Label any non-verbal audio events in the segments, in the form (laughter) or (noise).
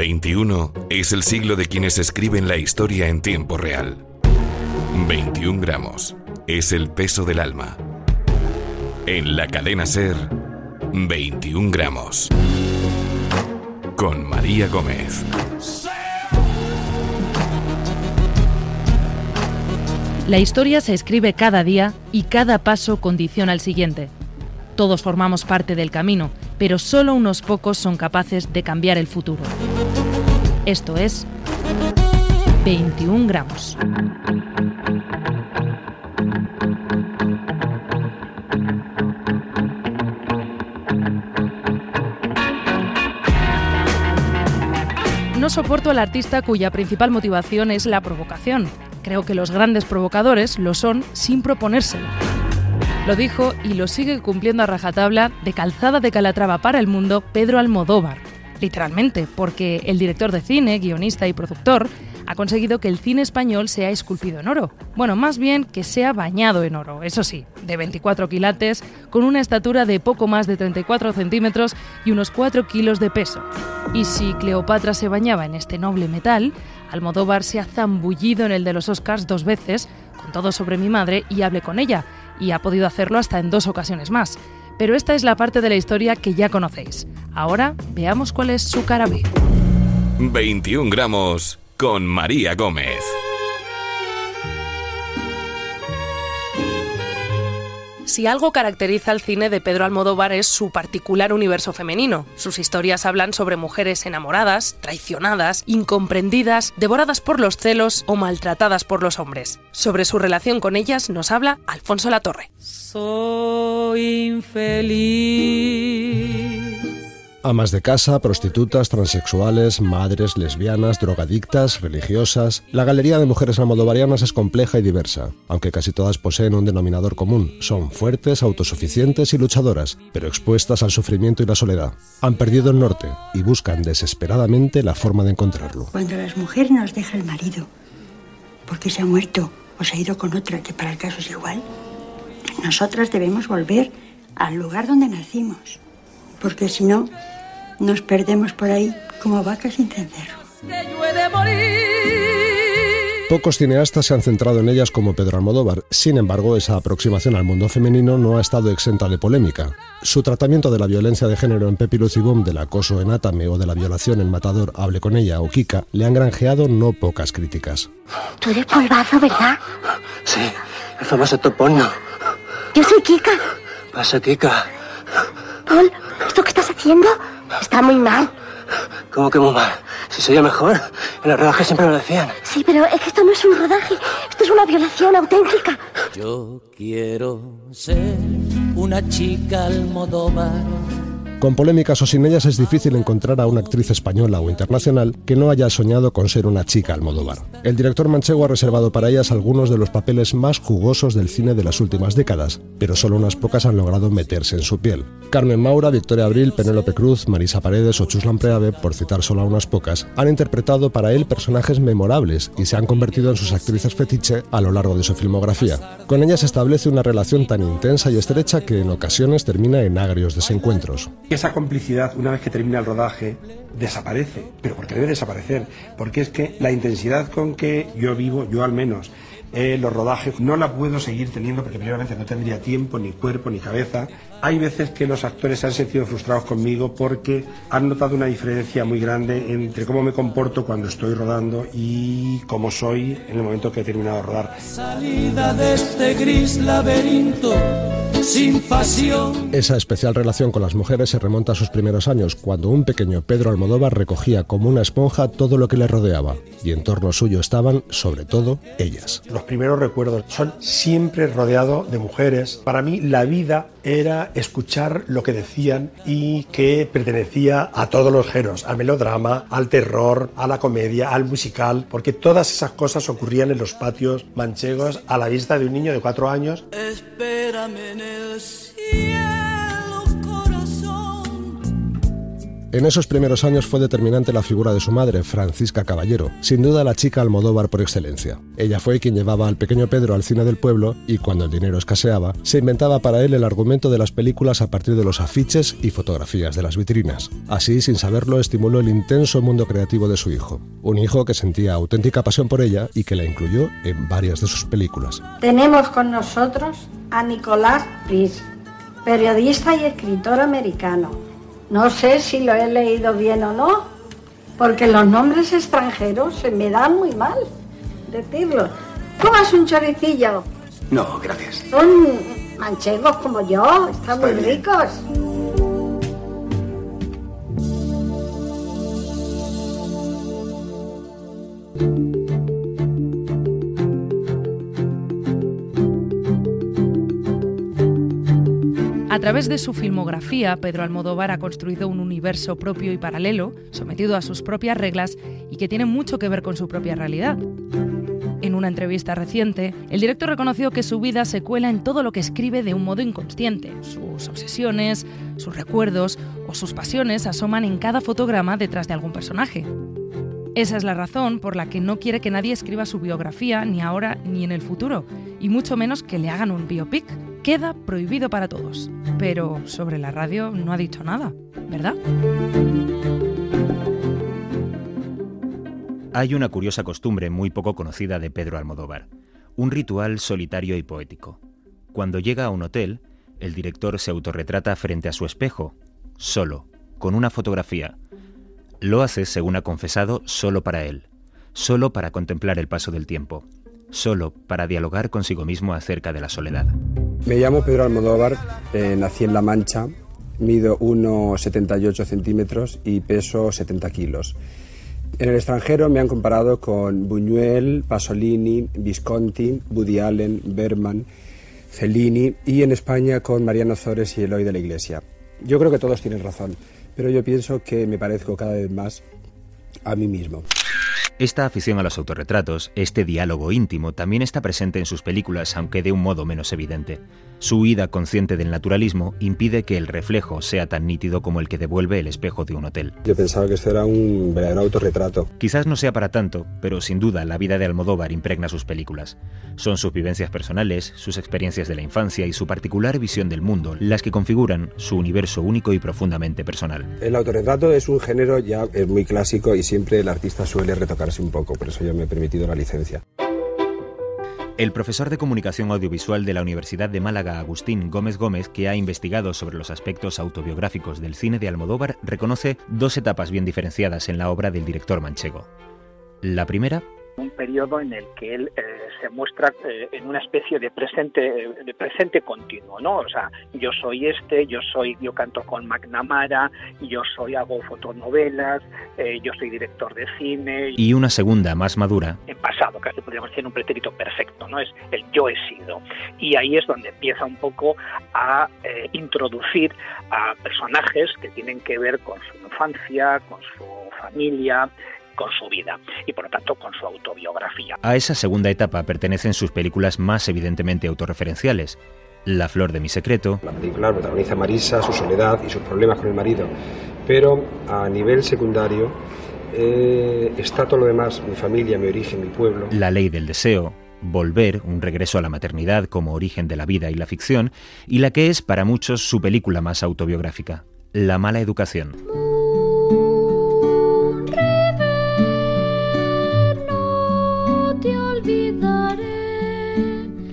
21 es el siglo de quienes escriben la historia en tiempo real. 21 gramos es el peso del alma. En la cadena Ser, 21 gramos. Con María Gómez. La historia se escribe cada día y cada paso condiciona el siguiente. Todos formamos parte del camino, pero solo unos pocos son capaces de cambiar el futuro. Esto es 21 gramos. No soporto al artista cuya principal motivación es la provocación. Creo que los grandes provocadores lo son sin proponérselo. Lo dijo y lo sigue cumpliendo a rajatabla de calzada de Calatrava para el mundo Pedro Almodóvar. Literalmente, porque el director de cine, guionista y productor ha conseguido que el cine español sea esculpido en oro. Bueno, más bien que sea bañado en oro, eso sí, de 24 quilates, con una estatura de poco más de 34 centímetros y unos 4 kilos de peso. Y si Cleopatra se bañaba en este noble metal, Almodóvar se ha zambullido en el de los Oscars dos veces, con todo sobre mi madre, y hablé con ella, y ha podido hacerlo hasta en dos ocasiones más. Pero esta es la parte de la historia que ya conocéis. Ahora veamos cuál es su cara B. 21 gramos con María Gómez. Si algo caracteriza al cine de Pedro Almodóvar es su particular universo femenino. Sus historias hablan sobre mujeres enamoradas, traicionadas, incomprendidas, devoradas por los celos o maltratadas por los hombres. Sobre su relación con ellas nos habla Alfonso Latorre. Soy infeliz Amas de casa, prostitutas, transexuales, madres, lesbianas, drogadictas, religiosas. La galería de mujeres almodovarianas es compleja y diversa, aunque casi todas poseen un denominador común. Son fuertes, autosuficientes y luchadoras, pero expuestas al sufrimiento y la soledad. Han perdido el norte y buscan desesperadamente la forma de encontrarlo. Cuando las mujeres nos deja el marido, porque se ha muerto o se ha ido con otra, que para el caso es igual, nosotras debemos volver al lugar donde nacimos porque si no, nos perdemos por ahí como vacas sin cencerro. Pocos cineastas se han centrado en ellas como Pedro Almodóvar, sin embargo esa aproximación al mundo femenino no ha estado exenta de polémica. Su tratamiento de la violencia de género en Pepi Boom, del acoso en Atame o de la violación en Matador, Hable con ella o Kika, le han granjeado no pocas críticas. Tú eres polvazo, ¿verdad? Sí, el famoso topono. Yo soy Kika. Pasa, Kika. Paul, ¿esto que estás haciendo? Está muy mal. ¿Cómo que muy mal? Si soy el mejor. En los rodajes siempre me lo decían. Sí, pero es que esto no es un rodaje. Esto es una violación auténtica. Yo quiero ser una chica almodóvar con polémicas o sin ellas es difícil encontrar a una actriz española o internacional que no haya soñado con ser una chica Almodóvar. El director manchego ha reservado para ellas algunos de los papeles más jugosos del cine de las últimas décadas, pero solo unas pocas han logrado meterse en su piel. Carmen Maura, Victoria Abril, Penélope Cruz, Marisa Paredes o Chuslan Preave, por citar solo a unas pocas, han interpretado para él personajes memorables y se han convertido en sus actrices fetiche a lo largo de su filmografía. Con ellas establece una relación tan intensa y estrecha que en ocasiones termina en agrios desencuentros. Esa complicidad, una vez que termina el rodaje, desaparece. Pero porque debe desaparecer. Porque es que la intensidad con que yo vivo, yo al menos, eh, los rodajes, no la puedo seguir teniendo porque primeramente no tendría tiempo, ni cuerpo, ni cabeza. Hay veces que los actores se han sentido frustrados conmigo porque han notado una diferencia muy grande entre cómo me comporto cuando estoy rodando y cómo soy en el momento que he terminado de rodar. Salida de este gris laberinto sin pasión. Esa especial relación con las mujeres se remonta a sus primeros años, cuando un pequeño Pedro Almodóvar recogía como una esponja todo lo que le rodeaba, y en torno suyo estaban, sobre todo, ellas. Los primeros recuerdos son siempre rodeado de mujeres. Para mí la vida era escuchar lo que decían y que pertenecía a todos los géneros, al melodrama, al terror, a la comedia, al musical, porque todas esas cosas ocurrían en los patios manchegos a la vista de un niño de cuatro años. En esos primeros años fue determinante la figura de su madre, Francisca Caballero, sin duda la chica Almodóvar por excelencia. Ella fue quien llevaba al pequeño Pedro al cine del pueblo y cuando el dinero escaseaba, se inventaba para él el argumento de las películas a partir de los afiches y fotografías de las vitrinas. Así, sin saberlo, estimuló el intenso mundo creativo de su hijo. Un hijo que sentía auténtica pasión por ella y que la incluyó en varias de sus películas. Tenemos con nosotros a Nicolás Pris, periodista y escritor americano. No sé si lo he leído bien o no, porque los nombres extranjeros se me dan muy mal decirlo. ¿Comas un choricillo? No, gracias. Son manchegos como yo, están muy ricos. A través de su filmografía, Pedro Almodóvar ha construido un universo propio y paralelo, sometido a sus propias reglas y que tiene mucho que ver con su propia realidad. En una entrevista reciente, el director reconoció que su vida se cuela en todo lo que escribe de un modo inconsciente. Sus obsesiones, sus recuerdos o sus pasiones asoman en cada fotograma detrás de algún personaje. Esa es la razón por la que no quiere que nadie escriba su biografía ni ahora ni en el futuro, y mucho menos que le hagan un biopic. Queda prohibido para todos. Pero sobre la radio no ha dicho nada, ¿verdad? Hay una curiosa costumbre muy poco conocida de Pedro Almodóvar, un ritual solitario y poético. Cuando llega a un hotel, el director se autorretrata frente a su espejo, solo, con una fotografía. Lo hace, según ha confesado, solo para él, solo para contemplar el paso del tiempo, solo para dialogar consigo mismo acerca de la soledad. Me llamo Pedro Almodóvar, eh, nací en La Mancha, mido 1,78 centímetros y peso 70 kilos. En el extranjero me han comparado con Buñuel, Pasolini, Visconti, Woody Allen, Berman, Fellini y en España con Mariano Zores y Eloy de la Iglesia. Yo creo que todos tienen razón, pero yo pienso que me parezco cada vez más a mí mismo. Esta afición a los autorretratos, este diálogo íntimo, también está presente en sus películas, aunque de un modo menos evidente. Su huida consciente del naturalismo impide que el reflejo sea tan nítido como el que devuelve el espejo de un hotel. Yo pensaba que esto era un verdadero autorretrato. Quizás no sea para tanto, pero sin duda la vida de Almodóvar impregna sus películas. Son sus vivencias personales, sus experiencias de la infancia y su particular visión del mundo las que configuran su universo único y profundamente personal. El autorretrato es un género ya es muy clásico y siempre el artista suele un poco, por eso yo me he permitido la licencia. El profesor de comunicación audiovisual de la Universidad de Málaga, Agustín Gómez Gómez, que ha investigado sobre los aspectos autobiográficos del cine de Almodóvar, reconoce dos etapas bien diferenciadas en la obra del director manchego. La primera un periodo en el que él eh, se muestra eh, en una especie de presente de presente continuo, ¿no? O sea, yo soy este, yo soy, yo canto con McNamara, yo soy hago fotonovelas, eh, yo soy director de cine. Y una segunda más madura. En pasado, casi podríamos decir un pretérito perfecto, ¿no? Es el yo he sido. Y ahí es donde empieza un poco a introducir a personajes que tienen que ver con su infancia, con su familia, con su vida y por lo tanto con su autobiografía. A esa segunda etapa pertenecen sus películas más evidentemente autorreferenciales. La flor de mi secreto. La película protagoniza Marisa, su soledad y sus problemas con el marido. Pero a nivel secundario eh, está todo lo demás, mi familia, mi origen, mi pueblo. La ley del deseo, Volver, un regreso a la maternidad como origen de la vida y la ficción, y la que es para muchos su película más autobiográfica, La mala educación.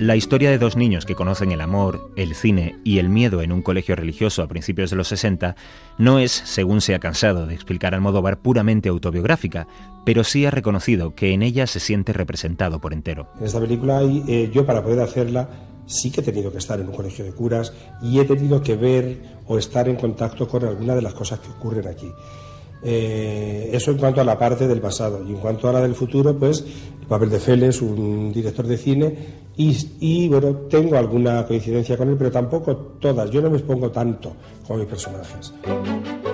La historia de dos niños que conocen el amor, el cine y el miedo en un colegio religioso a principios de los 60 no es, según se ha cansado de explicar Almodóvar, puramente autobiográfica, pero sí ha reconocido que en ella se siente representado por entero. En esta película eh, yo para poder hacerla sí que he tenido que estar en un colegio de curas y he tenido que ver o estar en contacto con alguna de las cosas que ocurren aquí. Eh, eso en cuanto a la parte del pasado. Y en cuanto a la del futuro, pues el papel de Félix, un director de cine, y, bueno, tengo alguna coincidencia con él, pero tampoco todas. Yo no me expongo tanto como mis personajes.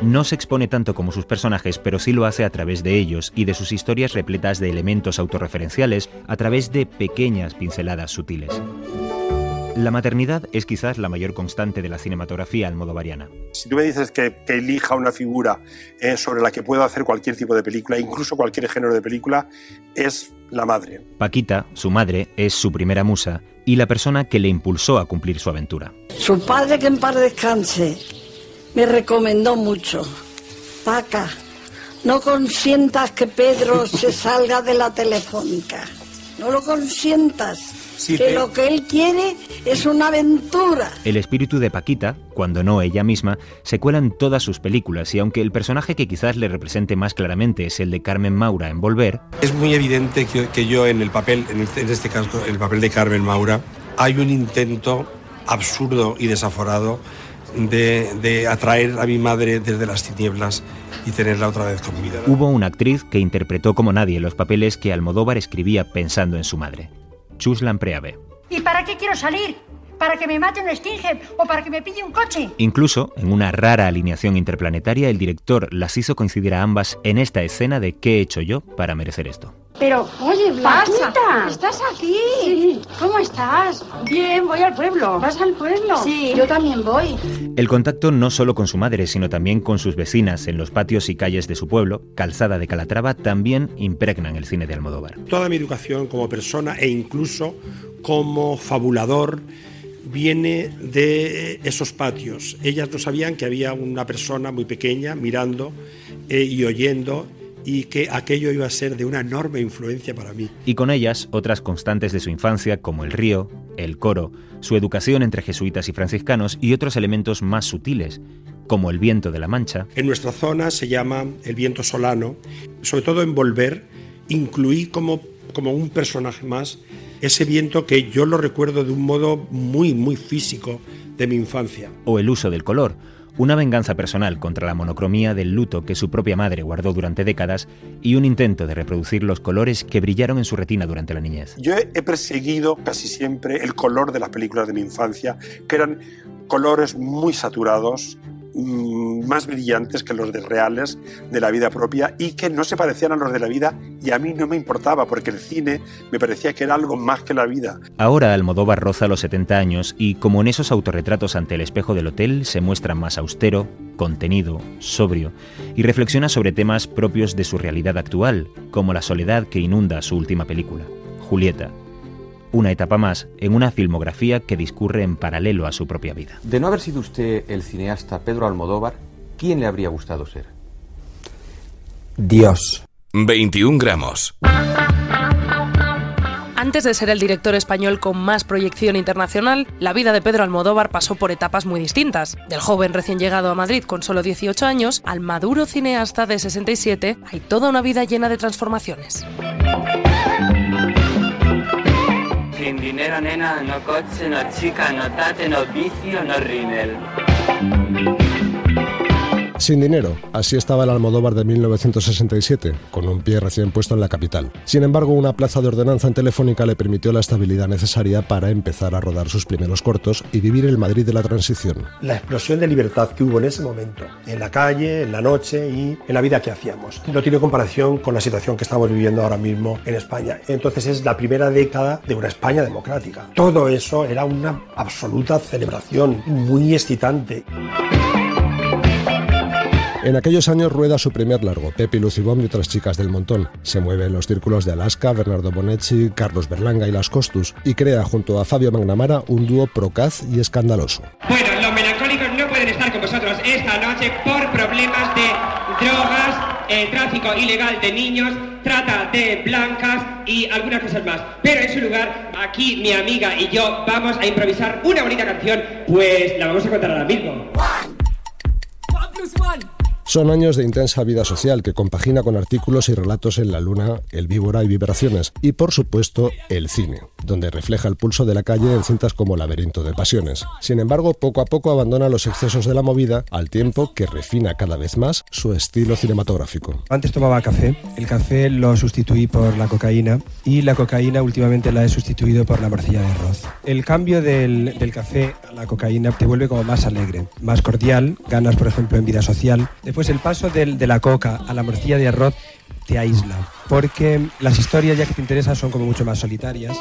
No se expone tanto como sus personajes, pero sí lo hace a través de ellos y de sus historias repletas de elementos autorreferenciales, a través de pequeñas pinceladas sutiles. La maternidad es quizás la mayor constante de la cinematografía almodovariana. Si tú me dices que, que elija una figura eh, sobre la que puedo hacer cualquier tipo de película, incluso cualquier género de película, es la madre. Paquita, su madre, es su primera musa y la persona que le impulsó a cumplir su aventura. Su padre, que en paz descanse, me recomendó mucho. Paca, no consientas que Pedro se (laughs) salga de la telefónica. No lo consientas. Sí, que te- lo que él quiere es una aventura. El espíritu de Paquita, cuando no ella misma, se cuela en todas sus películas y aunque el personaje que quizás le represente más claramente es el de Carmen Maura en Volver, Es muy evidente que, que yo en el papel, en, el- en este caso, el papel de Carmen Maura, hay un intento absurdo y desaforado de, de atraer a mi madre desde las tinieblas y tenerla otra vez con vida. hubo una actriz que interpretó como nadie los papeles que Almodóvar escribía pensando en su madre, Chus Lampreave. ¿Y para qué quiero salir? ¿Para que me mate un Stinger o para que me pille un coche? Incluso, en una rara alineación interplanetaria, el director las hizo coincidir a ambas en esta escena de ¿qué he hecho yo para merecer esto? Pero, oye, Blanquita. ¿estás aquí? Sí. ¿Cómo estás? Bien, voy al pueblo. ¿Vas al pueblo? Sí. Yo también voy. El contacto no solo con su madre, sino también con sus vecinas en los patios y calles de su pueblo, Calzada de Calatrava, también impregnan el cine de Almodóvar. Toda mi educación como persona e incluso como fabulador viene de esos patios. Ellas no sabían que había una persona muy pequeña mirando eh, y oyendo y que aquello iba a ser de una enorme influencia para mí. Y con ellas otras constantes de su infancia como el río, el coro, su educación entre jesuitas y franciscanos y otros elementos más sutiles, como el viento de la Mancha, En nuestra zona se llama el viento solano. Sobre todo en Volver, incluí como, como un personaje más ese viento que yo lo recuerdo de un modo muy, muy físico de mi infancia. o el uso del color, una venganza personal contra la monocromía del luto que su propia madre guardó durante décadas y un intento de reproducir los colores que brillaron en su retina durante la niñez. Yo he perseguido casi siempre el color de las películas de mi infancia, que eran colores muy saturados, más brillantes que los de reales de la vida propia y que no se parecían a los de la vida y a mí no me importaba porque el cine me parecía que era algo más que la vida. Ahora Almodóvar roza los 70 años y, como en esos autorretratos ante el espejo del hotel, se muestra más austero, contenido, sobrio y reflexiona sobre temas propios de su realidad actual, como la soledad que inunda su última película, Julieta. Una etapa más en una filmografía que discurre en paralelo a su propia vida. De no haber sido usted el cineasta Pedro Almodóvar, ¿quién le habría gustado ser? Dios. 21 gramos. Antes de ser el director español con más proyección internacional, la vida de Pedro Almodóvar pasó por etapas muy distintas. Del joven recién llegado a Madrid con solo 18 años al maduro cineasta de 67, hay toda una vida llena de transformaciones. Sin dinero, nena, no coche, no chica, no tate, no vicio, no rinel. Sin dinero, así estaba el Almodóvar de 1967, con un pie recién puesto en la capital. Sin embargo, una plaza de ordenanza en Telefónica le permitió la estabilidad necesaria para empezar a rodar sus primeros cortos y vivir el Madrid de la transición. La explosión de libertad que hubo en ese momento, en la calle, en la noche y en la vida que hacíamos, no tiene comparación con la situación que estamos viviendo ahora mismo en España. Entonces es la primera década de una España democrática. Todo eso era una absoluta celebración, muy excitante. En aquellos años rueda su primer largo, Pepe Lucibom y otras chicas del montón. Se mueve en los círculos de Alaska, Bernardo Bonetti, Carlos Berlanga y Las Costus, y crea junto a Fabio Magnamara un dúo procaz y escandaloso. Bueno, los melancólicos no pueden estar con vosotros esta noche por problemas de drogas, eh, tráfico ilegal de niños, trata de blancas y algunas cosas más. Pero en su lugar, aquí mi amiga y yo vamos a improvisar una bonita canción, pues la vamos a contar ahora mismo. Son años de intensa vida social que compagina con artículos y relatos en La Luna, El Víbora y Vibraciones, y por supuesto el cine, donde refleja el pulso de la calle en cintas como Laberinto de Pasiones. Sin embargo, poco a poco abandona los excesos de la movida, al tiempo que refina cada vez más su estilo cinematográfico. Antes tomaba café, el café lo sustituí por la cocaína y la cocaína últimamente la he sustituido por la morcilla de arroz. El cambio del, del café a la cocaína te vuelve como más alegre, más cordial, ganas por ejemplo en vida social. Después el paso del- de la coca a la morcilla de arroz te aísla, porque las historias ya que te interesan son como mucho más solitarias.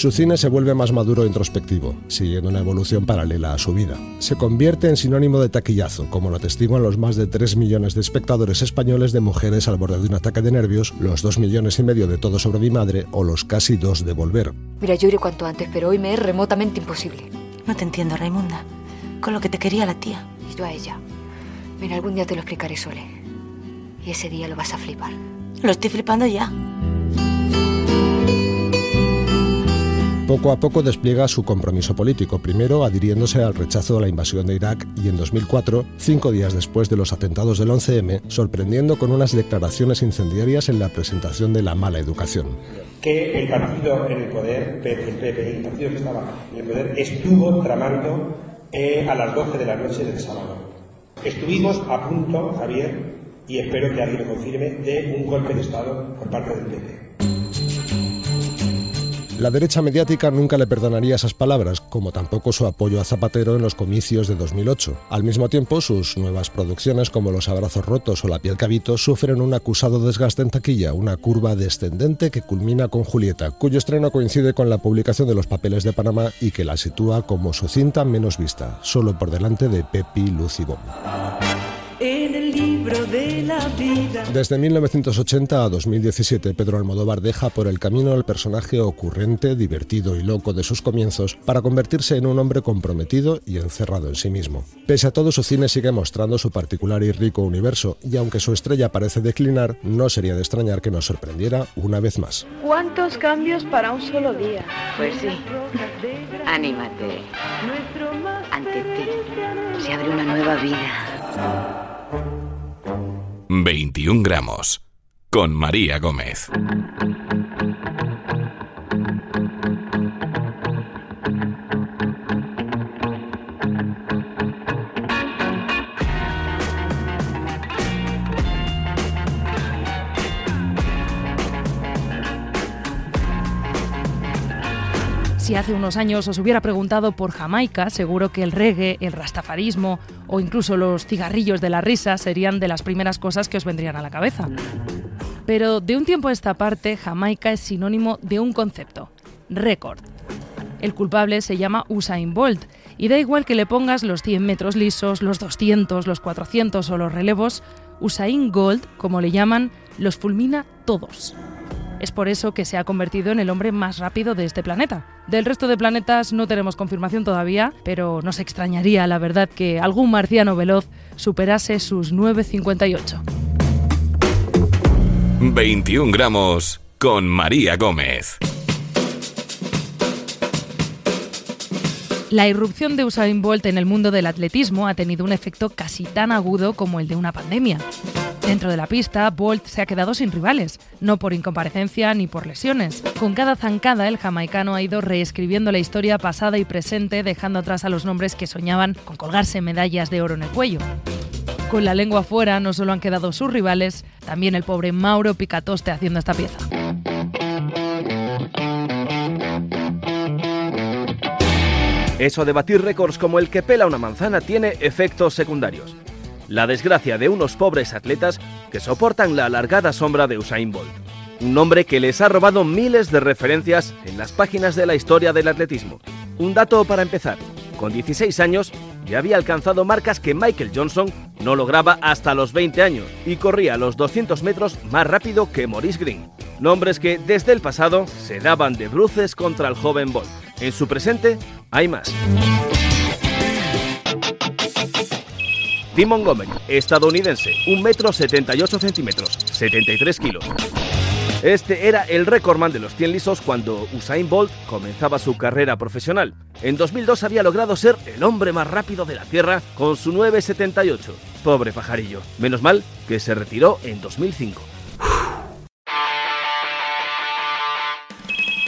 Su cine se vuelve más maduro e introspectivo, siguiendo una evolución paralela a su vida. Se convierte en sinónimo de taquillazo, como lo atestiguan los más de 3 millones de espectadores españoles de mujeres al borde de un ataque de nervios, los 2 millones y medio de Todo sobre mi madre o los casi 2 de Volver. Mira, yo iré cuanto antes, pero hoy me es remotamente imposible. No te entiendo, Raimunda. Con lo que te quería la tía. Y yo a ella. Mira, algún día te lo explicaré, Sole. Y ese día lo vas a flipar. Lo estoy flipando ya. Poco a poco despliega su compromiso político, primero adhiriéndose al rechazo de la invasión de Irak y en 2004, cinco días después de los atentados del 11M, sorprendiendo con unas declaraciones incendiarias en la presentación de la mala educación. Que el partido en el poder, el PP, el partido que estaba en el poder, estuvo tramando eh, a las 12 de la noche del sábado. Estuvimos a punto, Javier, y espero que alguien lo confirme, de un golpe de Estado por parte del PP. La derecha mediática nunca le perdonaría esas palabras, como tampoco su apoyo a Zapatero en los comicios de 2008. Al mismo tiempo, sus nuevas producciones como Los abrazos rotos o La piel cabito sufren un acusado desgaste en taquilla, una curva descendente que culmina con Julieta, cuyo estreno coincide con la publicación de Los papeles de Panamá y que la sitúa como su cinta menos vista, solo por delante de Pepi, Luz y en el libro de la vida. Desde 1980 a 2017, Pedro Almodóvar deja por el camino al personaje ocurrente, divertido y loco de sus comienzos para convertirse en un hombre comprometido y encerrado en sí mismo. Pese a todo, su cine sigue mostrando su particular y rico universo, y aunque su estrella parece declinar, no sería de extrañar que nos sorprendiera una vez más. ¿Cuántos cambios para un solo día? Pues sí. Anímate. Ante ti se abre una nueva vida. 21 gramos con María Gómez. Si hace unos años os hubiera preguntado por Jamaica, seguro que el reggae, el rastafarismo o incluso los cigarrillos de la risa serían de las primeras cosas que os vendrían a la cabeza. Pero de un tiempo a esta parte, Jamaica es sinónimo de un concepto, récord. El culpable se llama Usain Bolt y da igual que le pongas los 100 metros lisos, los 200, los 400 o los relevos, Usain Gold, como le llaman, los fulmina todos. Es por eso que se ha convertido en el hombre más rápido de este planeta. Del resto de planetas no tenemos confirmación todavía, pero nos extrañaría, la verdad, que algún marciano veloz superase sus 9,58. 21 gramos con María Gómez. La irrupción de Usain Bolt en el mundo del atletismo ha tenido un efecto casi tan agudo como el de una pandemia. Dentro de la pista, Bolt se ha quedado sin rivales, no por incomparecencia ni por lesiones. Con cada zancada, el jamaicano ha ido reescribiendo la historia pasada y presente, dejando atrás a los nombres que soñaban con colgarse medallas de oro en el cuello. Con la lengua fuera, no solo han quedado sus rivales, también el pobre Mauro Picatoste haciendo esta pieza. Eso de batir récords como el que pela una manzana tiene efectos secundarios la desgracia de unos pobres atletas que soportan la alargada sombra de Usain Bolt, un nombre que les ha robado miles de referencias en las páginas de la historia del atletismo. Un dato para empezar, con 16 años ya había alcanzado marcas que Michael Johnson no lograba hasta los 20 años y corría los 200 metros más rápido que Maurice Green. Nombres que desde el pasado se daban de bruces contra el joven Bolt. En su presente hay más. Tim Montgomery, estadounidense, 1 metro 78 centímetros, 73 kilos. Este era el récordman de los 100 lisos cuando Usain Bolt comenzaba su carrera profesional. En 2002 había logrado ser el hombre más rápido de la Tierra con su 9.78. Pobre pajarillo. Menos mal que se retiró en 2005.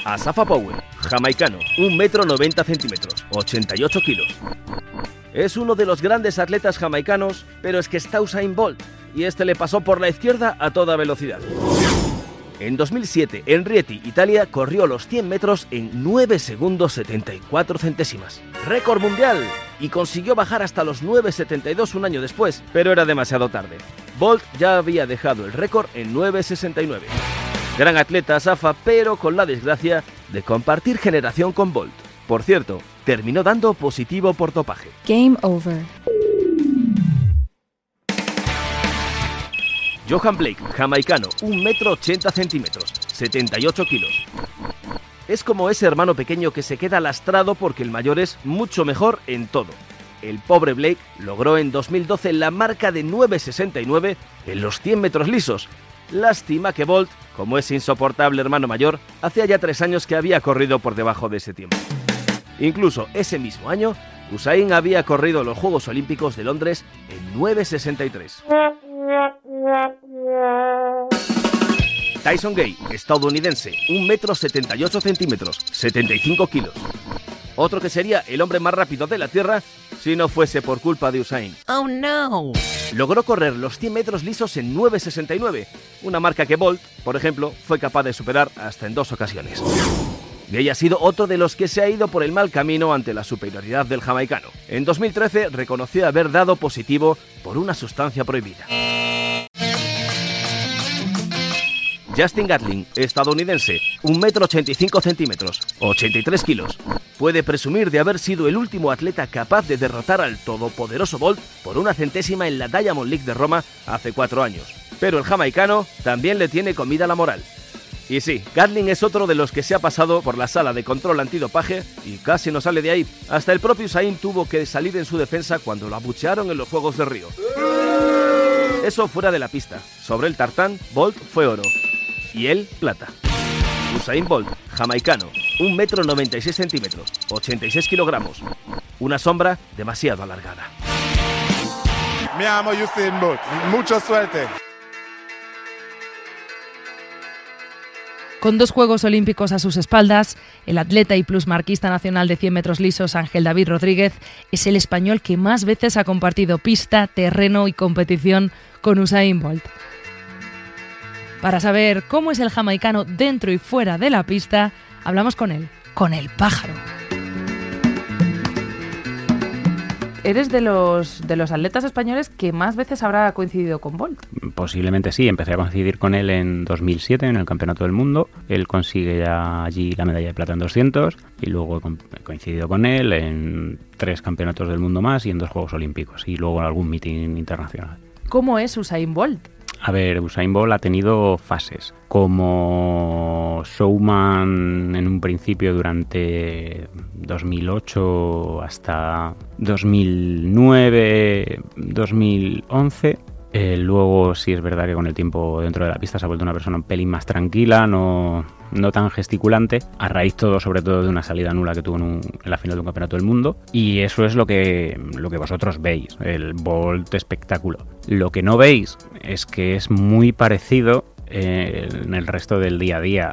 Asafa Power, jamaicano, 1 metro 90 centímetros, 88 kilos. Es uno de los grandes atletas jamaicanos, pero es que está Usain Bolt y este le pasó por la izquierda a toda velocidad. En 2007, en Rieti, Italia, corrió los 100 metros en 9 segundos 74 centésimas. Récord mundial. Y consiguió bajar hasta los 9.72 un año después, pero era demasiado tarde. Bolt ya había dejado el récord en 9.69. Gran atleta Safa, pero con la desgracia de compartir generación con Bolt. Por cierto, terminó dando positivo por dopaje. Game over. Johan Blake, jamaicano, 1 metro 80 centímetros, 78 kilos. Es como ese hermano pequeño que se queda lastrado porque el mayor es mucho mejor en todo. El pobre Blake logró en 2012 la marca de 9.69 en los 100 metros lisos. Lástima que Bolt, como es insoportable hermano mayor, hacía ya tres años que había corrido por debajo de ese tiempo. Incluso ese mismo año, Usain había corrido los Juegos Olímpicos de Londres en 9.63. Tyson Gay, estadounidense, 1 metro 78 centímetros, 75 kilos. Otro que sería el hombre más rápido de la Tierra si no fuese por culpa de Usain. Oh no. Logró correr los 100 metros lisos en 9.69, una marca que Bolt, por ejemplo, fue capaz de superar hasta en dos ocasiones. Gay ha sido otro de los que se ha ido por el mal camino ante la superioridad del jamaicano. En 2013 reconoció haber dado positivo por una sustancia prohibida. Justin Gatling, estadounidense, 1,85 centímetros, 83 kilos. Puede presumir de haber sido el último atleta capaz de derrotar al todopoderoso Bolt por una centésima en la Diamond League de Roma hace cuatro años. Pero el jamaicano también le tiene comida la moral. Y sí, Gatling es otro de los que se ha pasado por la sala de control antidopaje y casi no sale de ahí. Hasta el propio Usain tuvo que salir en su defensa cuando lo abuchearon en los Juegos de Río. Eso fuera de la pista. Sobre el tartán, Bolt fue oro y él plata. Usain Bolt, jamaicano, 1 metro 96 centímetros, 86 kilogramos. Una sombra demasiado alargada. Me llamo Usain Bolt. Mucha suerte. Con dos Juegos Olímpicos a sus espaldas, el atleta y plusmarquista nacional de 100 metros lisos Ángel David Rodríguez es el español que más veces ha compartido pista, terreno y competición con Usain Bolt. Para saber cómo es el jamaicano dentro y fuera de la pista, hablamos con él, con el pájaro. Eres de los, de los atletas españoles que más veces habrá coincidido con Bolt. Posiblemente sí, empecé a coincidir con él en 2007 en el Campeonato del Mundo. Él consigue ya allí la medalla de plata en 200 y luego he coincidido con él en tres Campeonatos del Mundo más y en dos Juegos Olímpicos y luego en algún meeting internacional. ¿Cómo es Usain Bolt? A ver, Usain Bolt ha tenido fases. Como showman en un principio durante 2008 hasta 2009, 2011. Eh, luego sí es verdad que con el tiempo dentro de la pista se ha vuelto una persona un pelín más tranquila, no, no tan gesticulante, a raíz todo sobre todo de una salida nula que tuvo en, en, la final de un campeonato del mundo. Y eso es lo que, lo que vosotros veis, el Bolt espectáculo. Lo que no veis es que es muy parecido eh, en el resto del día a día.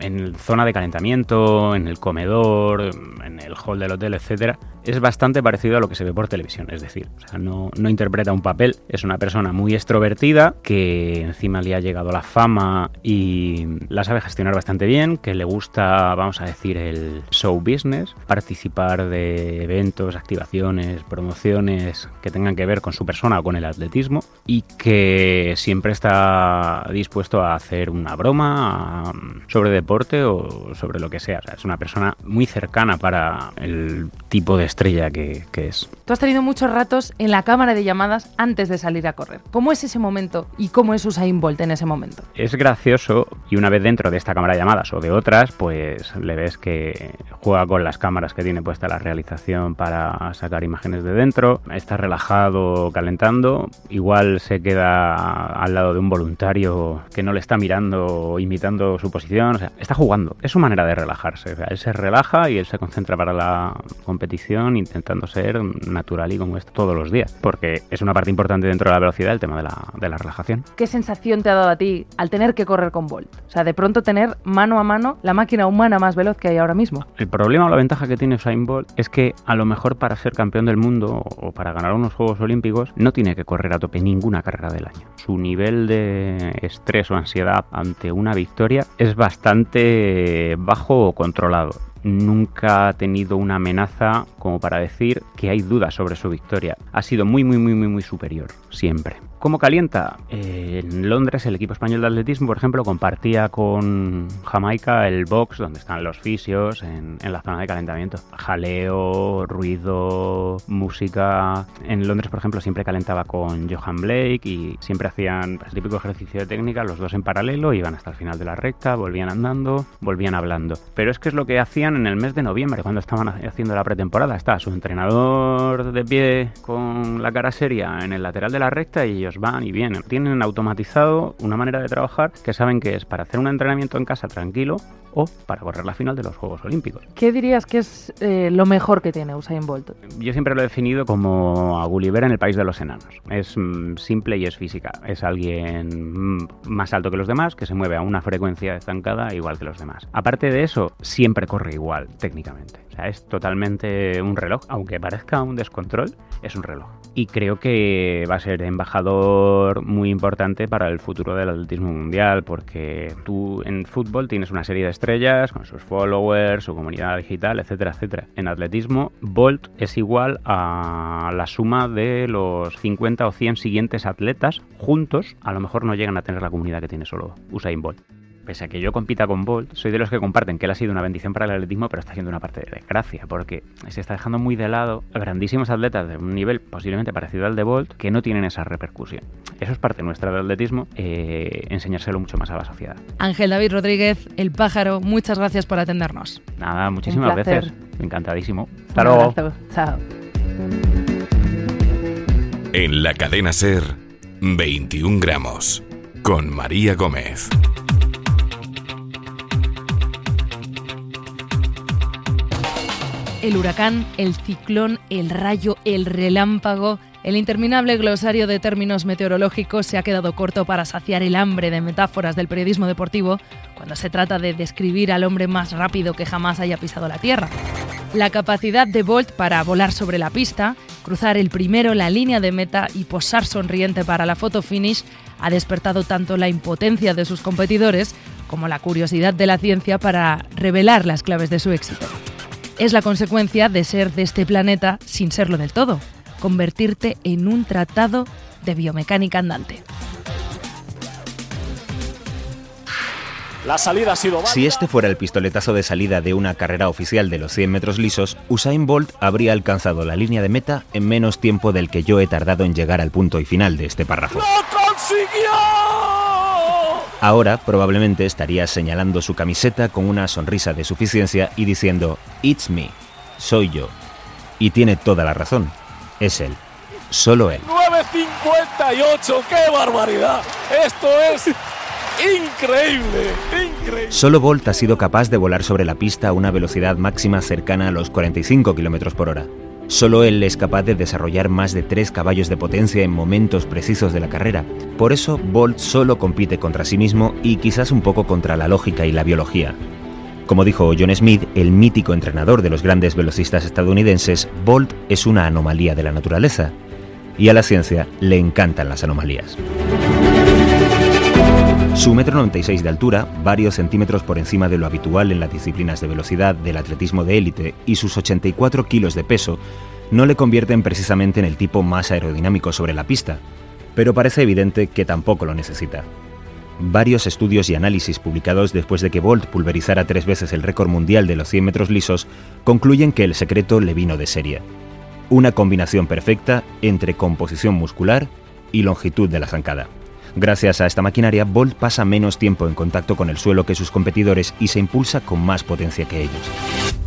En zona de calentamiento, en el comedor, en el hall del hotel, etcétera, es bastante parecido a lo que se ve por televisión. Es decir, no, no, interpreta un papel, es una persona muy extrovertida que encima le ha llegado la fama y la sabe gestionar bastante bien, que le gusta, vamos a decir, el show business, participar de eventos, activaciones, promociones que tengan que ver con su persona o con el atletismo y que siempre está dispuesto a hacer una broma sobre deporte o sobre lo que sea. O sea es una persona muy cercana para el tipo de estrella que, que, es. Tú has tenido muchos ratos en la cámara de llamadas antes de salir a correr. ¿Cómo es ese momento y cómo es Usain Bolt en ese momento? Es gracioso y una vez dentro de esta cámara de llamadas o de otras, pues le ves que juega con las cámaras que tiene puesta la realización para sacar imágenes de dentro, está relajado, calentando, igual se queda al lado de un voluntario que no le está mirando, imitando su posición, o sea, está jugando. Es su manera de relajarse. O sea, él se relaja y él se concentra para la competición intentando ser natural y como es todos los días, porque es una parte importante dentro de la velocidad el tema de la, de la relajación. ¿Qué sensación te ha dado a ti al tener que correr con Bolt? O sea, de pronto tener mano a mano la máquina humana más veloz que hay ahora mismo. El problema o la ventaja que tiene Usain Bolt es que a lo mejor para ser campeón del mundo o para ganar unos Juegos Olímpicos no tiene que correr a tope ninguna carrera del año. Su nivel de estrés o ansiedad ante una victoria es bastante bajo o controlado nunca ha tenido una amenaza como para decir que hay dudas sobre su victoria. Ha sido muy, muy, muy, muy, muy superior, siempre. ¿Cómo calienta? Eh, en Londres el equipo español de atletismo, por ejemplo, compartía con Jamaica el box donde están los fisios en, la zona de calentamiento. Jaleo, ruido, música. En Londres, por ejemplo, siempre calentaba con Johan Blake y siempre hacían el típico ejercicio de técnica, los dos en paralelo, iban hasta el final de la recta, volvían andando, volvían hablando. Pero es que es lo que hacían en el mes de noviembre, cuando estaban haciendo la pretemporada. Está su entrenador de pie con la cara seria en el lateral de la recta y ellos van y vienen. Tienen automatizado una manera de trabajar que saben que es para hacer un entrenamiento en casa tranquilo o para correr la final de los Juegos Olímpicos. ¿Qué dirías que es eh, lo mejor que tiene Usain Bolt? Yo siempre lo he definido como a Gulliver en el país de los enanos. Es mm, simple y es física. Es alguien mm, más alto que los demás que se mueve a una frecuencia estancada igual que los demás. Aparte de eso, siempre corre igual técnicamente. O sea, es totalmente un reloj, aunque parezca un descontrol, es un reloj y creo que va a ser embajador muy importante para el futuro del atletismo mundial porque tú en fútbol tienes una serie de estrellas con sus followers, su comunidad digital, etcétera, etcétera. En atletismo, Bolt es igual a la suma de los 50 o 100 siguientes atletas juntos, a lo mejor no llegan a tener la comunidad que tiene solo Usain Bolt pese a que yo compita con Bolt, soy de los que comparten que él ha sido una bendición para el atletismo, pero está siendo una parte de desgracia, porque se está dejando muy de lado grandísimos atletas de un nivel posiblemente parecido al de Bolt que no tienen esa repercusión. Eso es parte nuestra del atletismo, eh, enseñárselo mucho más a la sociedad. Ángel David Rodríguez, El Pájaro, muchas gracias por atendernos. Nada, muchísimas veces. Encantadísimo. Hasta luego. Chao. En la cadena Ser, 21 gramos, con María Gómez. El huracán, el ciclón, el rayo, el relámpago. El interminable glosario de términos meteorológicos se ha quedado corto para saciar el hambre de metáforas del periodismo deportivo cuando se trata de describir al hombre más rápido que jamás haya pisado la Tierra. La capacidad de Bolt para volar sobre la pista, cruzar el primero la línea de meta y posar sonriente para la foto finish ha despertado tanto la impotencia de sus competidores como la curiosidad de la ciencia para revelar las claves de su éxito es la consecuencia de ser de este planeta sin serlo del todo, convertirte en un tratado de biomecánica andante. La salida ha sido Si este fuera el pistoletazo de salida de una carrera oficial de los 100 metros lisos, Usain Bolt habría alcanzado la línea de meta en menos tiempo del que yo he tardado en llegar al punto y final de este párrafo. ¡Lo consiguió! Ahora probablemente estaría señalando su camiseta con una sonrisa de suficiencia y diciendo, It's me, soy yo. Y tiene toda la razón, es él, solo él. 9.58, qué barbaridad. Esto es increíble, increíble. Solo Bolt ha sido capaz de volar sobre la pista a una velocidad máxima cercana a los 45 km por hora. Solo él es capaz de desarrollar más de 3 caballos de potencia en momentos precisos de la carrera. Por eso, Bolt solo compite contra sí mismo y quizás un poco contra la lógica y la biología. Como dijo John Smith, el mítico entrenador de los grandes velocistas estadounidenses, Bolt es una anomalía de la naturaleza. Y a la ciencia le encantan las anomalías. Su metro 96 de altura, varios centímetros por encima de lo habitual en las disciplinas de velocidad del atletismo de élite, y sus 84 kilos de peso, no le convierten precisamente en el tipo más aerodinámico sobre la pista, pero parece evidente que tampoco lo necesita. Varios estudios y análisis publicados después de que Bolt pulverizara tres veces el récord mundial de los 100 metros lisos concluyen que el secreto le vino de serie. Una combinación perfecta entre composición muscular y longitud de la zancada. Gracias a esta maquinaria, Bolt pasa menos tiempo en contacto con el suelo que sus competidores y se impulsa con más potencia que ellos.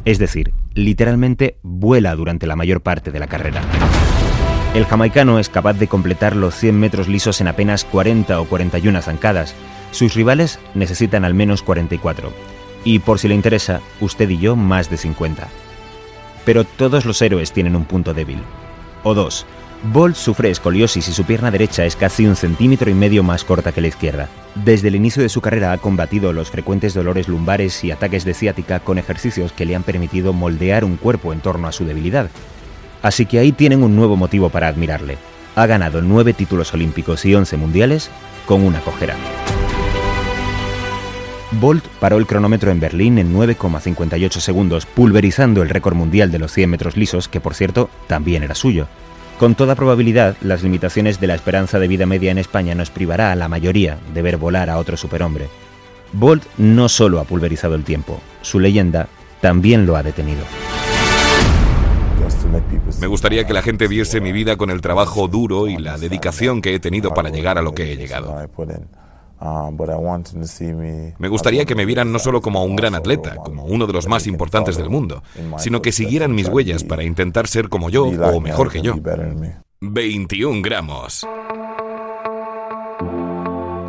Es decir, literalmente vuela durante la mayor parte de la carrera. El jamaicano es capaz de completar los 100 metros lisos en apenas 40 o 41 zancadas. Sus rivales necesitan al menos 44. Y por si le interesa, usted y yo más de 50. Pero todos los héroes tienen un punto débil. O dos, Bolt sufre escoliosis y su pierna derecha es casi un centímetro y medio más corta que la izquierda. Desde el inicio de su carrera ha combatido los frecuentes dolores lumbares y ataques de ciática con ejercicios que le han permitido moldear un cuerpo en torno a su debilidad. Así que ahí tienen un nuevo motivo para admirarle. Ha ganado nueve títulos olímpicos y once mundiales con una cojera. Bolt paró el cronómetro en Berlín en 9,58 segundos, pulverizando el récord mundial de los 100 metros lisos, que por cierto también era suyo. Con toda probabilidad, las limitaciones de la esperanza de vida media en España nos privará a la mayoría de ver volar a otro superhombre. Bolt no solo ha pulverizado el tiempo, su leyenda también lo ha detenido. Me gustaría que la gente viese mi vida con el trabajo duro y la dedicación que he tenido para llegar a lo que he llegado. Me gustaría que me vieran no solo como un gran atleta, como uno de los más importantes del mundo, sino que siguieran mis huellas para intentar ser como yo o mejor que yo. 21 gramos.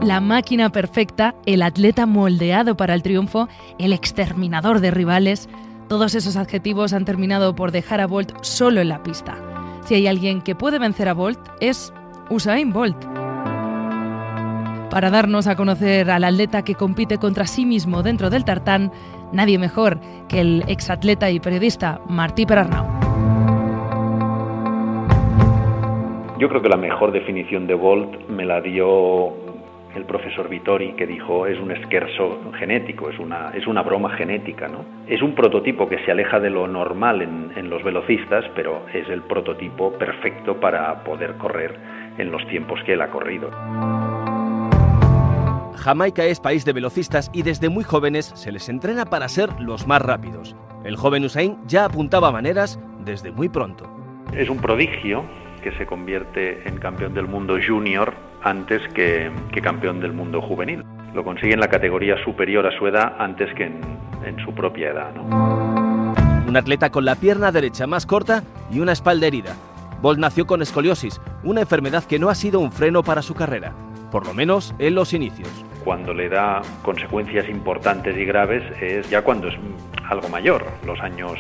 La máquina perfecta, el atleta moldeado para el triunfo, el exterminador de rivales, todos esos adjetivos han terminado por dejar a Bolt solo en la pista. Si hay alguien que puede vencer a Bolt es Usain Bolt. Para darnos a conocer al atleta que compite contra sí mismo dentro del tartán, nadie mejor que el exatleta y periodista Martí Perarnau. Yo creo que la mejor definición de Bolt me la dio el profesor Vittori, que dijo es un esquerzo genético, es una, es una broma genética. ¿no? Es un prototipo que se aleja de lo normal en, en los velocistas, pero es el prototipo perfecto para poder correr en los tiempos que él ha corrido. Jamaica es país de velocistas y desde muy jóvenes se les entrena para ser los más rápidos. El joven Usain ya apuntaba maneras desde muy pronto. Es un prodigio que se convierte en campeón del mundo junior antes que, que campeón del mundo juvenil. Lo consigue en la categoría superior a su edad antes que en, en su propia edad. ¿no? Un atleta con la pierna derecha más corta y una espalda herida. Bolt nació con escoliosis, una enfermedad que no ha sido un freno para su carrera, por lo menos en los inicios cuando le da consecuencias importantes y graves es ya cuando es algo mayor, los años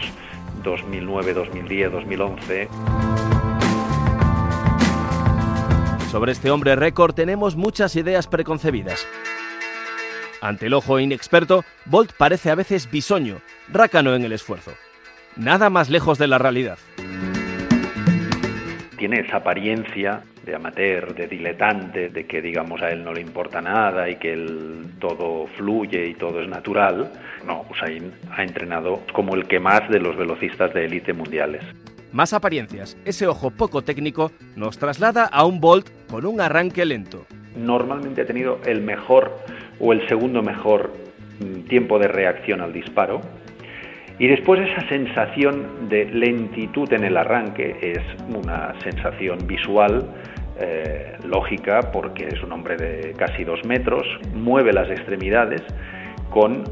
2009, 2010, 2011. Sobre este hombre récord tenemos muchas ideas preconcebidas. Ante el ojo inexperto, Bolt parece a veces bisoño, rácano en el esfuerzo. Nada más lejos de la realidad. Tiene esa apariencia de amateur, de diletante, de que digamos a él no le importa nada y que él todo fluye y todo es natural. No, Usain ha entrenado como el que más de los velocistas de élite mundiales. Más apariencias, ese ojo poco técnico nos traslada a un Bolt con un arranque lento. Normalmente ha tenido el mejor o el segundo mejor tiempo de reacción al disparo, y después esa sensación de lentitud en el arranque es una sensación visual eh, lógica porque es un hombre de casi dos metros, mueve las extremidades con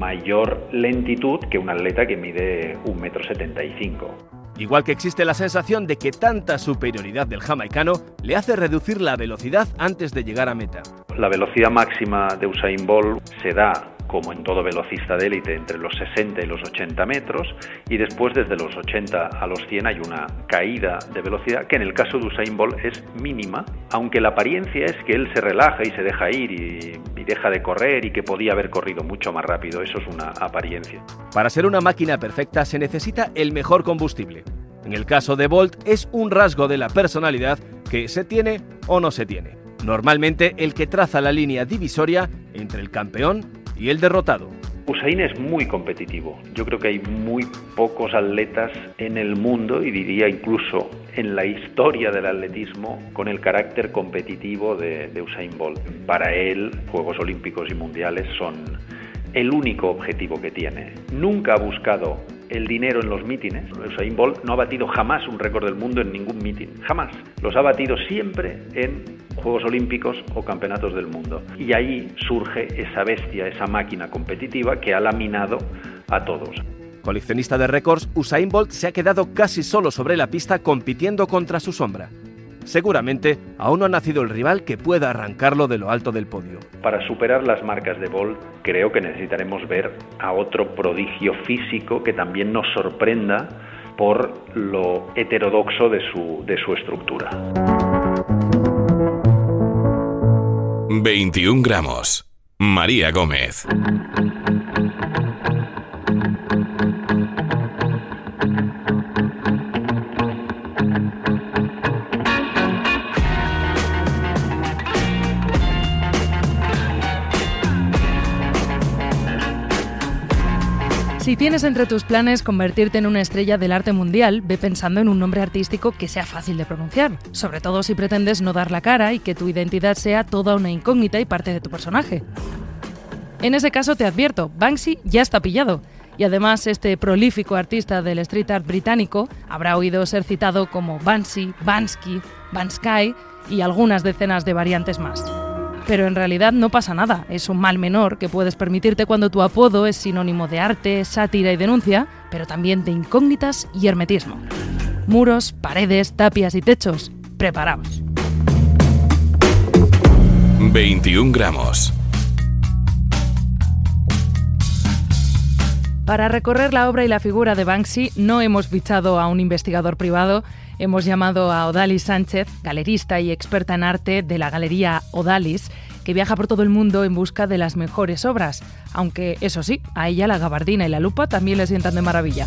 mayor lentitud que un atleta que mide un metro setenta y cinco. Igual que existe la sensación de que tanta superioridad del jamaicano le hace reducir la velocidad antes de llegar a meta. La velocidad máxima de Usain Bolt se da como en todo velocista de élite, entre los 60 y los 80 metros, y después desde los 80 a los 100 hay una caída de velocidad que en el caso de Usain Bolt es mínima, aunque la apariencia es que él se relaja y se deja ir y, y deja de correr y que podía haber corrido mucho más rápido, eso es una apariencia. Para ser una máquina perfecta se necesita el mejor combustible. En el caso de Bolt es un rasgo de la personalidad que se tiene o no se tiene. Normalmente el que traza la línea divisoria entre el campeón y el derrotado. Usain es muy competitivo. Yo creo que hay muy pocos atletas en el mundo y diría incluso en la historia del atletismo con el carácter competitivo de, de Usain Bolt. Para él, Juegos Olímpicos y Mundiales son el único objetivo que tiene. Nunca ha buscado el dinero en los mítines. Usain Bolt no ha batido jamás un récord del mundo en ningún mítin, jamás. Los ha batido siempre en Juegos Olímpicos o Campeonatos del Mundo. Y ahí surge esa bestia, esa máquina competitiva que ha laminado a todos. Coleccionista de récords, Usain Bolt se ha quedado casi solo sobre la pista compitiendo contra su sombra. Seguramente aún no ha nacido el rival que pueda arrancarlo de lo alto del podio. Para superar las marcas de Bolt, creo que necesitaremos ver a otro prodigio físico que también nos sorprenda por lo heterodoxo de su, de su estructura. 21 gramos. María Gómez. Si tienes entre tus planes convertirte en una estrella del arte mundial, ve pensando en un nombre artístico que sea fácil de pronunciar, sobre todo si pretendes no dar la cara y que tu identidad sea toda una incógnita y parte de tu personaje. En ese caso te advierto, Banksy ya está pillado. Y además este prolífico artista del street art británico habrá oído ser citado como Banksy, Bansky, Bansky y algunas decenas de variantes más. Pero en realidad no pasa nada, es un mal menor que puedes permitirte cuando tu apodo es sinónimo de arte, sátira y denuncia, pero también de incógnitas y hermetismo. Muros, paredes, tapias y techos, preparaos. 21 gramos. Para recorrer la obra y la figura de Banksy no hemos fichado a un investigador privado, hemos llamado a Odalis Sánchez, galerista y experta en arte de la Galería Odalis, que viaja por todo el mundo en busca de las mejores obras, aunque eso sí, a ella la gabardina y la lupa también le sientan de maravilla.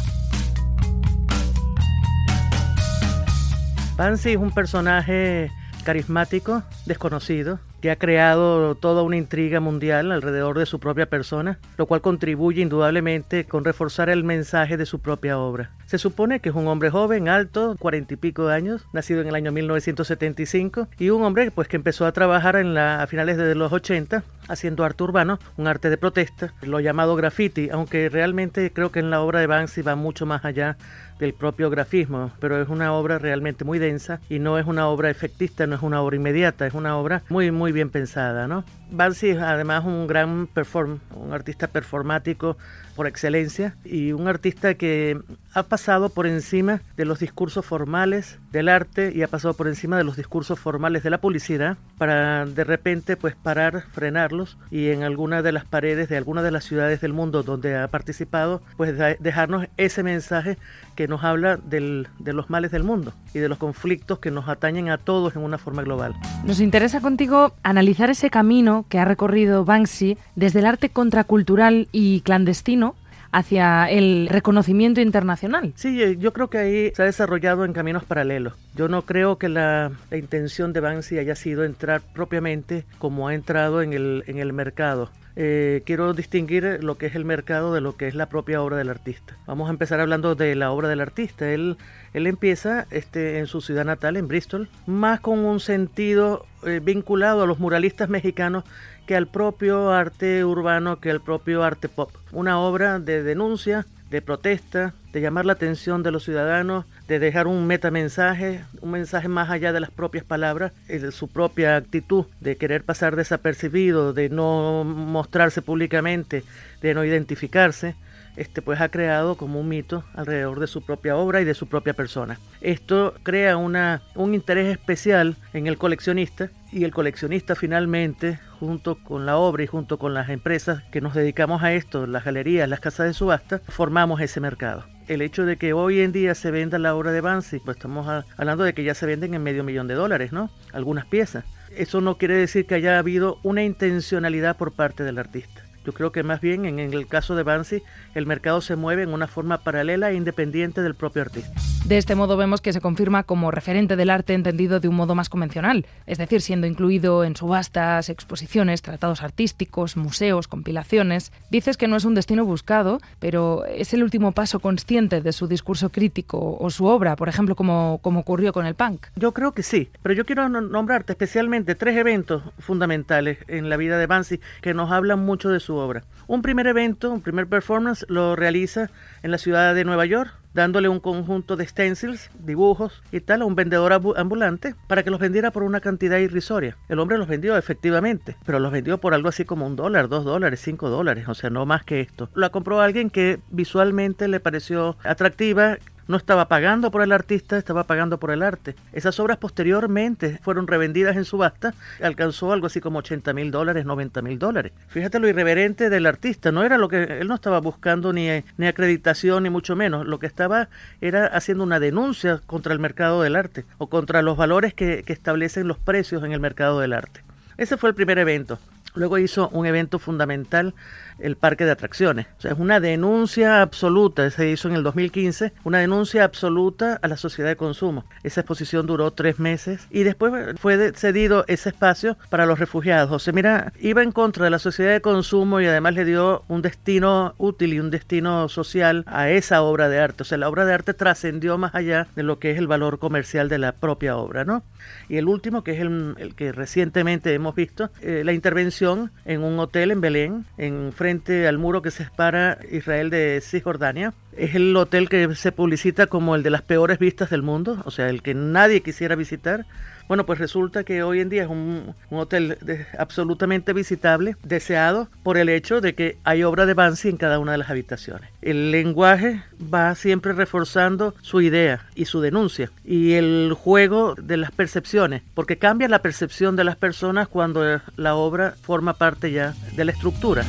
Banksy es un personaje carismático, desconocido, que ha creado toda una intriga mundial alrededor de su propia persona, lo cual contribuye indudablemente con reforzar el mensaje de su propia obra. Se supone que es un hombre joven, alto, cuarenta y pico de años, nacido en el año 1975, y un hombre pues que empezó a trabajar en la, a finales de los 80 haciendo arte urbano, un arte de protesta, lo llamado graffiti, aunque realmente creo que en la obra de Banksy va mucho más allá del propio grafismo, pero es una obra realmente muy densa y no es una obra efectista, no es una obra inmediata, es una obra muy muy bien pensada, ¿no? Banksy es además un gran perform, un artista performático por excelencia y un artista que ha pasado por encima de los discursos formales del arte y ha pasado por encima de los discursos formales de la publicidad para de repente pues parar, frenarlos y en alguna de las paredes de alguna de las ciudades del mundo donde ha participado pues dejarnos ese mensaje que nos habla del, de los males del mundo y de los conflictos que nos atañen a todos en una forma global. Nos interesa contigo analizar ese camino que ha recorrido Banksy desde el arte contracultural y clandestino hacia el reconocimiento internacional. Sí, eh, yo creo que ahí se ha desarrollado en caminos paralelos. Yo no creo que la, la, intención de Banksy haya sido entrar propiamente como ha entrado en el, en el mercado. Eh, quiero distinguir lo que es el mercado de lo que es la propia obra del artista. Vamos a empezar hablando de la obra del artista. Él, él empieza este, en su ciudad natal, en Bristol, más con un sentido eh, vinculado a los muralistas mexicanos que al propio arte urbano, que al propio arte pop. Una obra de denuncia, de protesta, de llamar la atención de los ciudadanos, de dejar un metamensaje, un mensaje más allá de las propias palabras, de su propia actitud de querer pasar desapercibido, de no mostrarse públicamente, de no identificarse este, pues ha creado como un mito alrededor de su propia obra y de su propia persona. Esto crea una, un interés especial en el coleccionista y el coleccionista finalmente, junto con la obra y junto con las empresas que nos dedicamos a esto, las galerías, las casas de subasta, formamos ese mercado. El hecho de que hoy en día se venda la obra de Banksy, pues estamos hablando de que ya se venden en medio millón de dólares, ¿no? Algunas piezas. Eso no quiere decir que haya habido una intencionalidad por parte del artista. Yo creo que más bien en el caso de Banksy el mercado se mueve en una forma paralela e independiente del propio artista. De este modo vemos que se confirma como referente del arte entendido de un modo más convencional, es decir, siendo incluido en subastas, exposiciones, tratados artísticos, museos, compilaciones. Dices que no es un destino buscado, pero es el último paso consciente de su discurso crítico o su obra, por ejemplo, como, como ocurrió con el punk. Yo creo que sí, pero yo quiero nombrarte especialmente tres eventos fundamentales en la vida de Banksy que nos hablan mucho de su Un primer evento, un primer performance lo realiza en la ciudad de Nueva York, dándole un conjunto de stencils, dibujos y tal a un vendedor ambulante para que los vendiera por una cantidad irrisoria. El hombre los vendió efectivamente, pero los vendió por algo así como un dólar, dos dólares, cinco dólares, o sea, no más que esto. La compró alguien que visualmente le pareció atractiva, no estaba pagando por el artista, estaba pagando por el arte. Esas obras posteriormente fueron revendidas en subasta, alcanzó algo así como 80 mil dólares, 90 mil dólares. Fíjate lo irreverente del artista, no era lo que él no estaba buscando ni, ni acreditación ni mucho menos, lo que estaba era haciendo una denuncia contra el mercado del arte o contra los valores que, que establecen los precios en el mercado del arte. Ese fue el primer evento. Luego hizo un evento fundamental el parque de atracciones. O sea, es una denuncia absoluta, se hizo en el 2015, una denuncia absoluta a la sociedad de consumo. Esa exposición duró tres meses y después fue cedido ese espacio para los refugiados. O sea, mira, iba en contra de la sociedad de consumo y además le dio un destino útil y un destino social a esa obra de arte. O sea, la obra de arte trascendió más allá de lo que es el valor comercial de la propia obra, ¿no? Y el último, que es el, que recientemente hemos visto, eh, la intervención en un hotel en Belén, en frente al muro que separa Israel de Cisjordania. Es el hotel que se publicita como el de las peores vistas del mundo, o sea, el que nadie quisiera visitar. Bueno, pues resulta que hoy en día es un, hotel absolutamente visitable, deseado por el hecho de que hay obra de Banksy en cada una de las habitaciones. El lenguaje va siempre reforzando su idea y su denuncia y el juego de las percepciones, porque cambia la percepción de las personas cuando la obra forma parte ya de la estructura.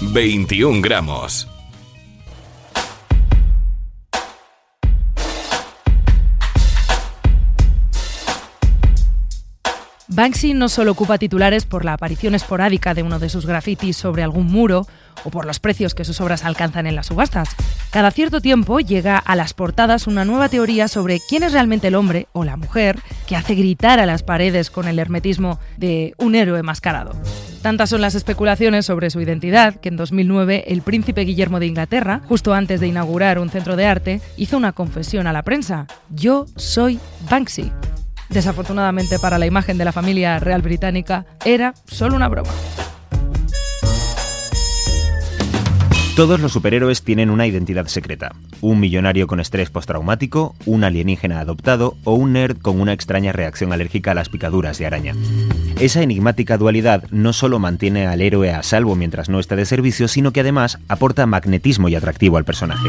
21 gramos. Banksy no solo ocupa titulares por la aparición esporádica de uno de sus grafitis sobre algún muro o por los precios que sus obras alcanzan en las subastas. Cada cierto tiempo llega a las portadas una nueva teoría sobre quién es realmente el hombre o la mujer que hace gritar a las paredes con el hermetismo de un héroe mascarado. Tantas son las especulaciones sobre su identidad que en 2009 el príncipe Guillermo de Inglaterra, justo antes de inaugurar un centro de arte, hizo una confesión a la prensa. Yo soy Banksy. Desafortunadamente para la imagen de la familia real británica, era solo una broma. Todos los superhéroes tienen una identidad secreta. Un millonario con estrés postraumático, un alienígena adoptado o un nerd con una extraña reacción alérgica a las picaduras de araña. Esa enigmática dualidad no solo mantiene al héroe a salvo mientras no está de servicio, sino que además aporta magnetismo y atractivo al personaje.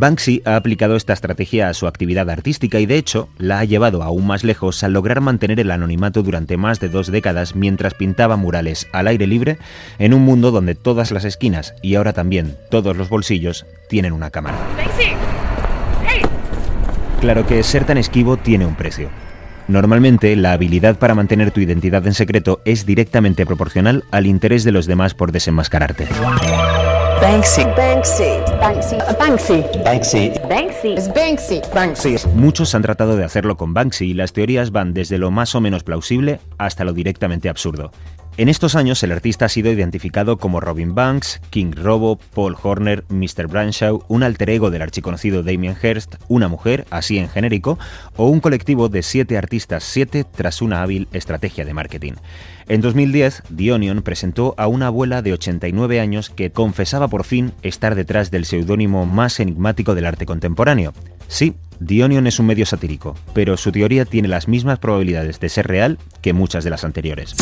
Banksy ha aplicado esta estrategia a su actividad artística y de hecho la ha llevado aún más lejos al lograr mantener el anonimato durante más de dos décadas mientras pintaba murales al aire libre en un mundo donde todas las esquinas y ahora también todos los bolsillos tienen una cámara. Claro que ser tan esquivo tiene un precio. Normalmente, la habilidad para mantener tu identidad en secreto es directamente proporcional al interés de los demás por desenmascararte. Banksy. Banksy. Banksy. Banksy. Banksy. Banksy. Banksy. Banksy. Muchos han tratado de hacerlo con Banksy y las teorías van desde lo más o menos plausible hasta lo directamente absurdo. En estos años el artista ha sido identificado como Robin Banks, King Robo, Paul Horner, Mr. Branshaw, un alter ego del archiconocido Damien Hirst, una mujer, así en genérico, o un colectivo de siete artistas, siete tras una hábil estrategia de marketing. En 2010, The Onion presentó a una abuela de 89 años que confesaba por fin estar detrás del seudónimo más enigmático del arte contemporáneo. Sí, The Onion es un medio satírico, pero su teoría tiene las mismas probabilidades de ser real que muchas de las anteriores.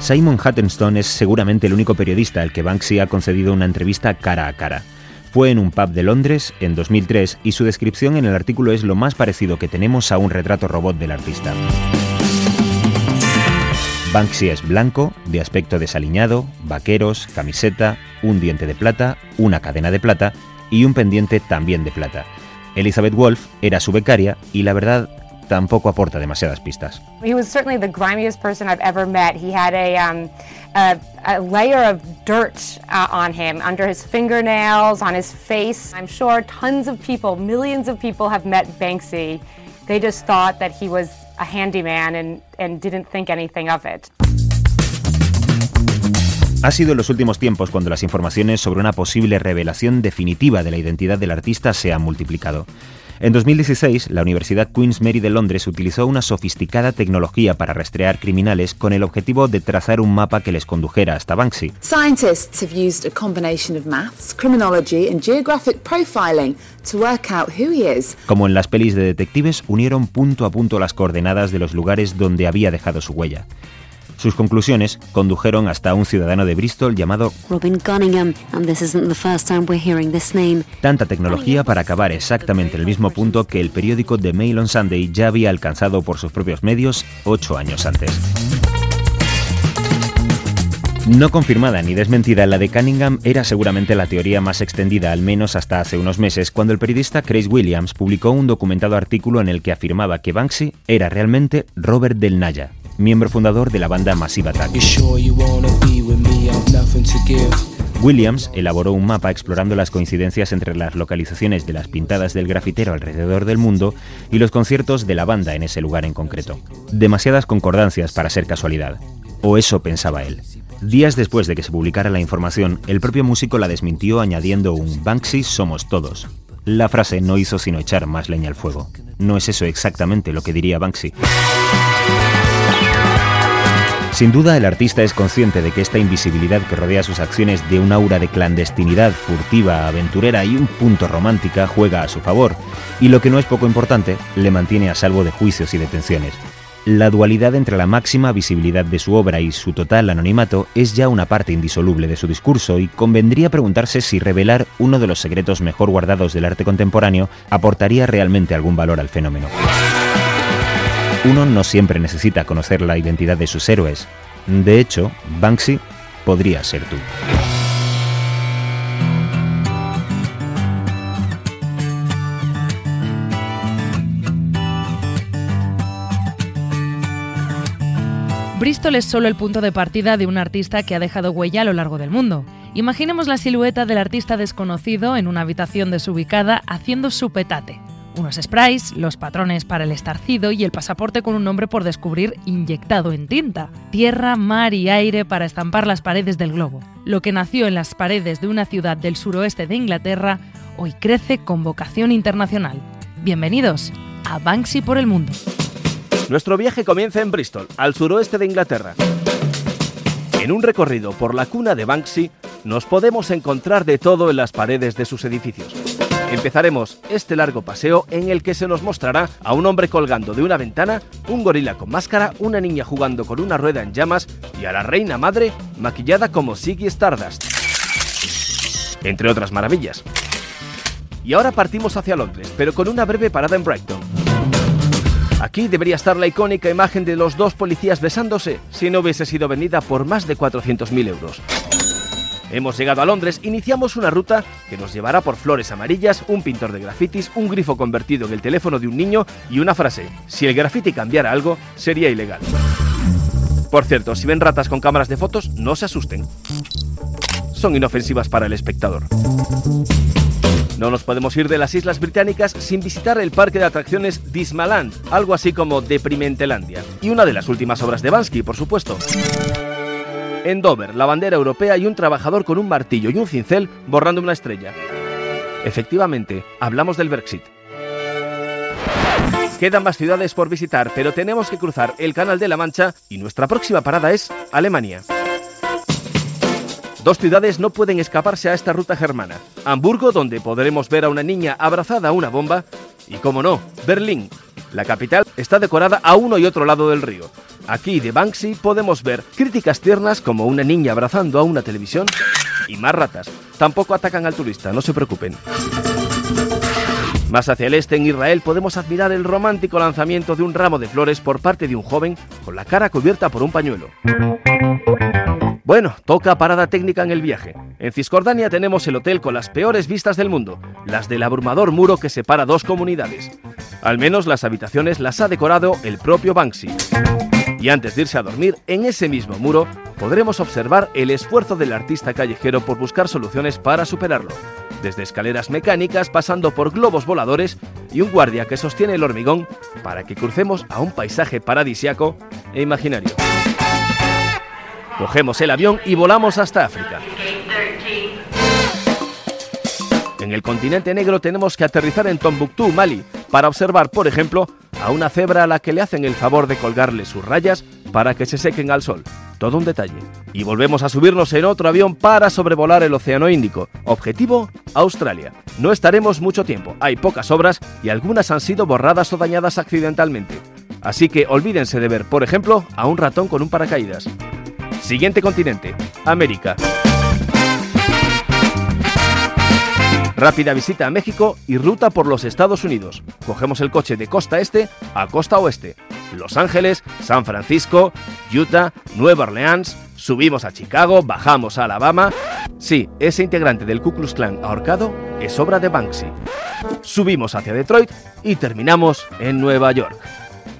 Simon Huttonstone es seguramente el único periodista al que Banksy ha concedido una entrevista cara a cara. Fue en un pub de Londres en 2003 y su descripción en el artículo es lo más parecido que tenemos a un retrato robot del artista. Banksy es blanco, de aspecto desaliñado, vaqueros, camiseta, un diente de plata, una cadena de plata y un pendiente también de plata. Elizabeth Wolf era su becaria y la verdad tampoco aporta demasiadas pistas. He was certainly the grimiest person I've ever met. He had a, um, a, a layer of dirt uh, on him, under his fingernails, on his face. I'm sure tons of people, millions of people have met Banksy. They just thought that he was a handyman and, and didn't think anything of it. Ha sido en los últimos tiempos cuando las informaciones sobre una posible revelación definitiva de la identidad del artista se han multiplicado. En 2016, la Universidad Queen's Mary de Londres utilizó una sofisticada tecnología para rastrear criminales con el objetivo de trazar un mapa que les condujera hasta Banksy. Scientists have used a combination of maths, criminology and geographic profiling to work out who he is. Como en las pelis de detectives, unieron punto a punto las coordenadas de los lugares donde había dejado su huella. Sus conclusiones condujeron hasta un ciudadano de Bristol llamado Robin Cunningham, and this isn't the first time we're hearing this name. Tanta tecnología para acabar exactamente en el mismo punto que el periódico The Mail on Sunday ya había alcanzado por sus propios medios ocho años antes. No confirmada ni desmentida, la de Cunningham era seguramente la teoría más extendida, al menos hasta hace unos meses, cuando el periodista Chris Williams publicó un documentado artículo en el que afirmaba que Banksy era realmente Robert Del Naya, miembro fundador de la banda Massive Attack. Williams elaboró un mapa explorando las coincidencias entre las localizaciones de las pintadas del grafitero alrededor del mundo y los conciertos de la banda en ese lugar en concreto. Demasiadas concordancias para ser casualidad. O eso pensaba él. Días después de que se publicara la información, el propio músico la desmintió añadiendo un Banksy somos todos. La frase no hizo sino echar más leña al fuego. No es eso exactamente lo que diría Banksy. Sin duda, el artista es consciente de que esta invisibilidad que rodea sus acciones de un aura de clandestinidad furtiva, aventurera y un punto romántica juega a su favor, y lo que no es poco importante, le mantiene a salvo de juicios y detenciones. La dualidad entre la máxima visibilidad de su obra y su total anonimato es ya una parte indisoluble de su discurso y convendría preguntarse si revelar uno de los secretos mejor guardados del arte contemporáneo aportaría realmente algún valor al fenómeno. Uno no siempre necesita conocer la identidad de sus héroes. De hecho, Banksy podría ser tú. Bristol es solo el punto de partida de un artista que ha dejado huella a lo largo del mundo. Imaginemos la silueta del artista desconocido en una habitación desubicada haciendo su petate. Unos sprays, los patrones para el estarcido y el pasaporte con un nombre por descubrir inyectado en tinta. Tierra, mar y aire para estampar las paredes del globo. Lo que nació en las paredes de una ciudad del suroeste de Inglaterra hoy crece con vocación internacional. Bienvenidos a Banksy por el mundo. Nuestro viaje comienza en Bristol, al suroeste de Inglaterra. En un recorrido por la cuna de Banksy, nos podemos encontrar de todo en las paredes de sus edificios. Empezaremos este largo paseo en el que se nos mostrará a un hombre colgando de una ventana, un gorila con máscara, una niña jugando con una rueda en llamas y a la reina madre maquillada como Ziggy Stardust. Entre otras maravillas. Y ahora partimos hacia Londres, pero con una breve parada en Brighton. Aquí debería estar la icónica imagen de los dos policías besándose si no hubiese sido vendida por más de 400.000 euros. Hemos llegado a Londres, iniciamos una ruta que nos llevará por flores amarillas, un pintor de grafitis, un grifo convertido en el teléfono de un niño y una frase, si el grafiti cambiara algo, sería ilegal. Por cierto, si ven ratas con cámaras de fotos, no se asusten. Son inofensivas para el espectador. No nos podemos ir de las Islas Británicas sin visitar el parque de atracciones Dismaland, algo así como Deprimentelandia, y una de las últimas obras de Bansky, por supuesto. En Dover, la bandera europea y un trabajador con un martillo y un cincel borrando una estrella. Efectivamente, hablamos del Brexit. Quedan más ciudades por visitar, pero tenemos que cruzar el Canal de la Mancha y nuestra próxima parada es Alemania. Dos ciudades no pueden escaparse a esta ruta germana. Hamburgo, donde podremos ver a una niña abrazada a una bomba, y como no, Berlín. La capital está decorada a uno y otro lado del río. Aquí de Banksy podemos ver críticas tiernas como una niña abrazando a una televisión y más ratas. Tampoco atacan al turista, no se preocupen. Más hacia el este, en Israel, podemos admirar el romántico lanzamiento de un ramo de flores por parte de un joven con la cara cubierta por un pañuelo. Bueno, toca parada técnica en el viaje. En Cisjordania tenemos el hotel con las peores vistas del mundo, las del abrumador muro que separa dos comunidades. Al menos las habitaciones las ha decorado el propio Banksy. Y antes de irse a dormir, en ese mismo muro podremos observar el esfuerzo del artista callejero por buscar soluciones para superarlo. Desde escaleras mecánicas, pasando por globos voladores y un guardia que sostiene el hormigón para que crucemos a un paisaje paradisiaco e imaginario. Cogemos el avión y volamos hasta África. En el continente negro tenemos que aterrizar en Tombuctú, Mali, para observar, por ejemplo, a una cebra a la que le hacen el favor de colgarle sus rayas para que se sequen al sol. Todo un detalle. Y volvemos a subirnos en otro avión para sobrevolar el Océano Índico. Objetivo, Australia. No estaremos mucho tiempo, hay pocas obras y algunas han sido borradas o dañadas accidentalmente. Así que olvídense de ver, por ejemplo, a un ratón con un paracaídas. Siguiente continente, América. Rápida visita a México y ruta por los Estados Unidos. Cogemos el coche de costa este a costa oeste. Los Ángeles, San Francisco, Utah, Nueva Orleans, subimos a Chicago, bajamos a Alabama. Sí, ese integrante del Ku Klux Klan ahorcado es obra de Banksy. Subimos hacia Detroit y terminamos en Nueva York.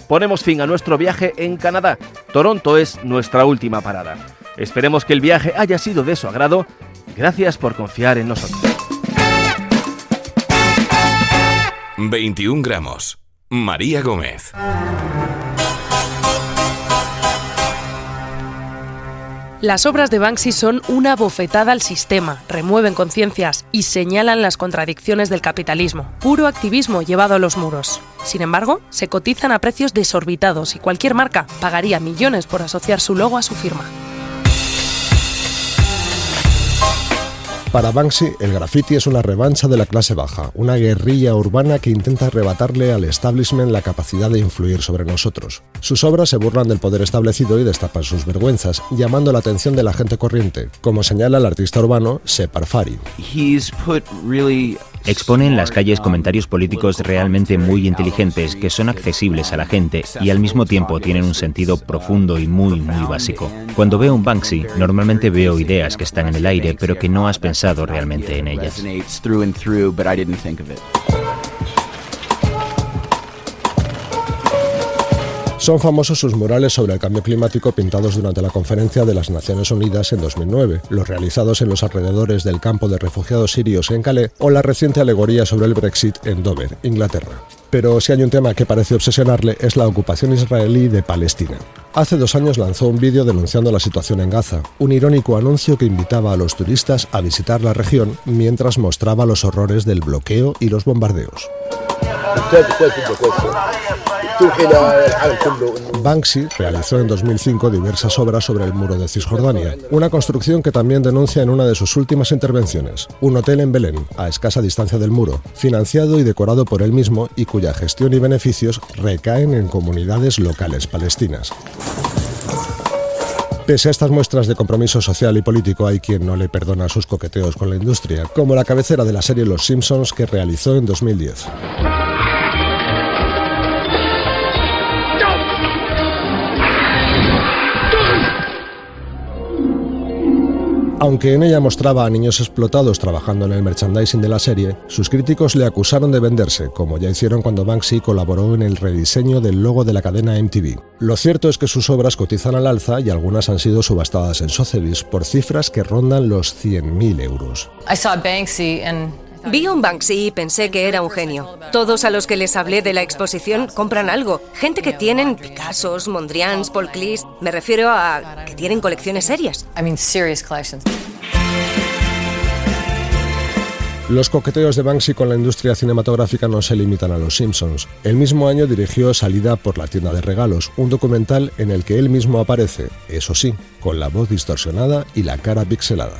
Ponemos fin a nuestro viaje en Canadá. Toronto es nuestra última parada. Esperemos que el viaje haya sido de su agrado. Gracias por confiar en nosotros. 21 gramos. María Gómez. Las obras de Banksy son una bofetada al sistema, remueven conciencias y señalan las contradicciones del capitalismo, puro activismo llevado a los muros. Sin embargo, se cotizan a precios desorbitados y cualquier marca pagaría millones por asociar su logo a su firma. Para Banksy, el graffiti es una revancha de la clase baja, una guerrilla urbana que intenta arrebatarle al establishment la capacidad de influir sobre nosotros. Sus obras se burlan del poder establecido y destapan sus vergüenzas, llamando la atención de la gente corriente, como señala el artista urbano Separ Fari. Expone en las calles comentarios políticos realmente muy inteligentes que son accesibles a la gente y al mismo tiempo tienen un sentido profundo y muy, muy básico. Cuando veo un Banksy, normalmente veo ideas que están en el aire pero que no has pensado realmente en ellas. Son famosos sus murales sobre el cambio climático pintados durante la conferencia de las Naciones Unidas en 2009, los realizados en los alrededores del campo de refugiados sirios en Calais o la reciente alegoría sobre el Brexit en Dover, Inglaterra. Pero si hay un tema que parece obsesionarle es la ocupación israelí de Palestina. Hace dos años lanzó un vídeo denunciando la situación en Gaza, un irónico anuncio que invitaba a los turistas a visitar la región mientras mostraba los horrores del bloqueo y los bombardeos. Banksy realizó en 2005 diversas obras sobre el muro de Cisjordania, una construcción que también denuncia en una de sus últimas intervenciones, un hotel en Belén, a escasa distancia del muro, financiado y decorado por él mismo y cuya gestión y beneficios recaen en comunidades locales palestinas. Pese a estas muestras de compromiso social y político, hay quien no le perdona sus coqueteos con la industria, como la cabecera de la serie Los Simpsons que realizó en 2010. Aunque en ella mostraba a niños explotados trabajando en el merchandising de la serie, sus críticos le acusaron de venderse, como ya hicieron cuando Banksy colaboró en el rediseño del logo de la cadena MTV. Lo cierto es que sus obras cotizan al alza y algunas han sido subastadas en Sotheby's por cifras que rondan los 100.000 euros. Vi un Banksy y pensé que era un genio. Todos a los que les hablé de la exposición compran algo. Gente que tienen Picassos, Mondrians, Paul Klee. Me refiero a que tienen colecciones serias. Los coqueteos de Banksy con la industria cinematográfica no se limitan a los Simpsons. El mismo año dirigió Salida por la tienda de regalos, un documental en el que él mismo aparece, eso sí, con la voz distorsionada y la cara pixelada.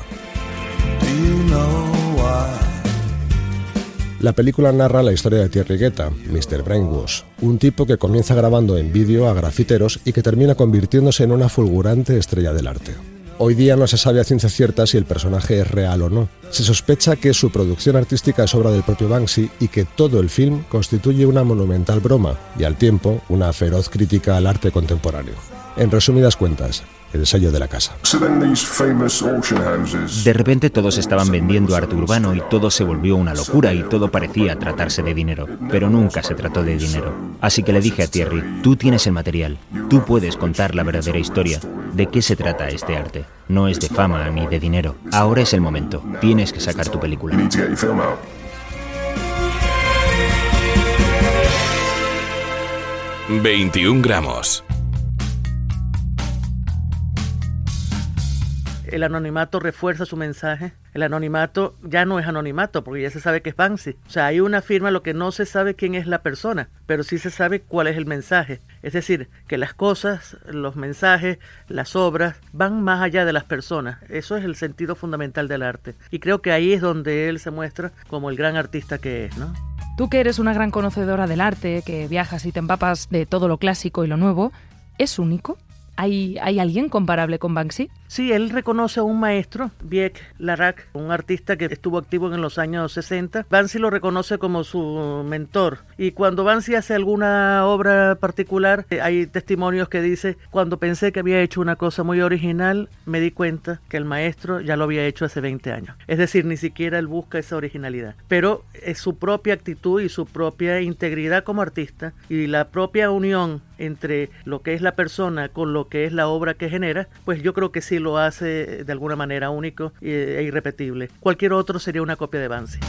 La película narra la historia de Thierry Guetta, Mr. Brainwash, un tipo que comienza grabando en vídeo a grafiteros y que termina convirtiéndose en una fulgurante estrella del arte. Hoy día no se sabe a ciencia cierta si el personaje es real o no. Se sospecha que su producción artística es obra del propio Banksy y que todo el film constituye una monumental broma y al tiempo una feroz crítica al arte contemporáneo. En resumidas cuentas, el sello de la casa. De repente todos estaban vendiendo arte urbano y todo se volvió una locura y todo parecía tratarse de dinero, pero nunca se trató de dinero. Así que le dije a Thierry, tú tienes el material, tú puedes contar la verdadera historia. ¿De qué se trata este arte? No es de fama ni de dinero. Ahora es el momento, tienes que sacar tu película. 21 gramos. El anonimato refuerza su mensaje. El anonimato ya no es anonimato porque ya se sabe que es Banksy. O sea, hay una firma, lo que no se sabe quién es la persona, pero sí se sabe cuál es el mensaje. Es decir, que las cosas, los mensajes, las obras van más allá de las personas. Eso es el sentido fundamental del arte. Y creo que ahí es donde él se muestra como el gran artista que es, ¿no? Tú que eres una gran conocedora del arte, que viajas y te empapas de todo lo clásico y lo nuevo, ¿es único? ¿Hay, ¿Hay alguien comparable con Banksy? Sí, él reconoce a un maestro, Vieck Larac, un artista que estuvo activo en los años 60. Banksy lo reconoce como su mentor. Y cuando Banksy hace alguna obra particular, eh, hay testimonios que dice, cuando pensé que había hecho una cosa muy original, me di cuenta que el maestro ya lo había hecho hace 20 años. Es decir, ni siquiera él busca esa originalidad. Pero es su propia actitud y su propia integridad como artista y la propia unión entre lo que es la persona con lo que es la obra que genera, pues yo creo que sí lo hace de alguna manera único e irrepetible. Cualquier otro sería una copia de Banksy.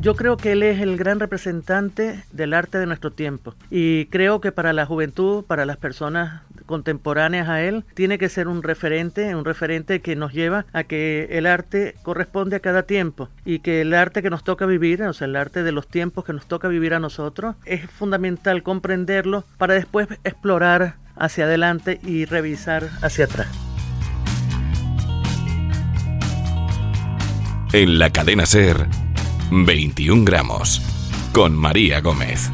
Yo creo que él es el gran representante del arte de nuestro tiempo y creo que para la juventud, para las personas contemporáneas a él, tiene que ser un referente, un referente que nos lleva a que el arte corresponde a cada tiempo y que el arte que nos toca vivir, o sea, el arte de los tiempos que nos toca vivir a nosotros, es fundamental comprenderlo para después explorar hacia adelante y revisar hacia atrás. En la cadena Ser, 21 gramos, con María Gómez.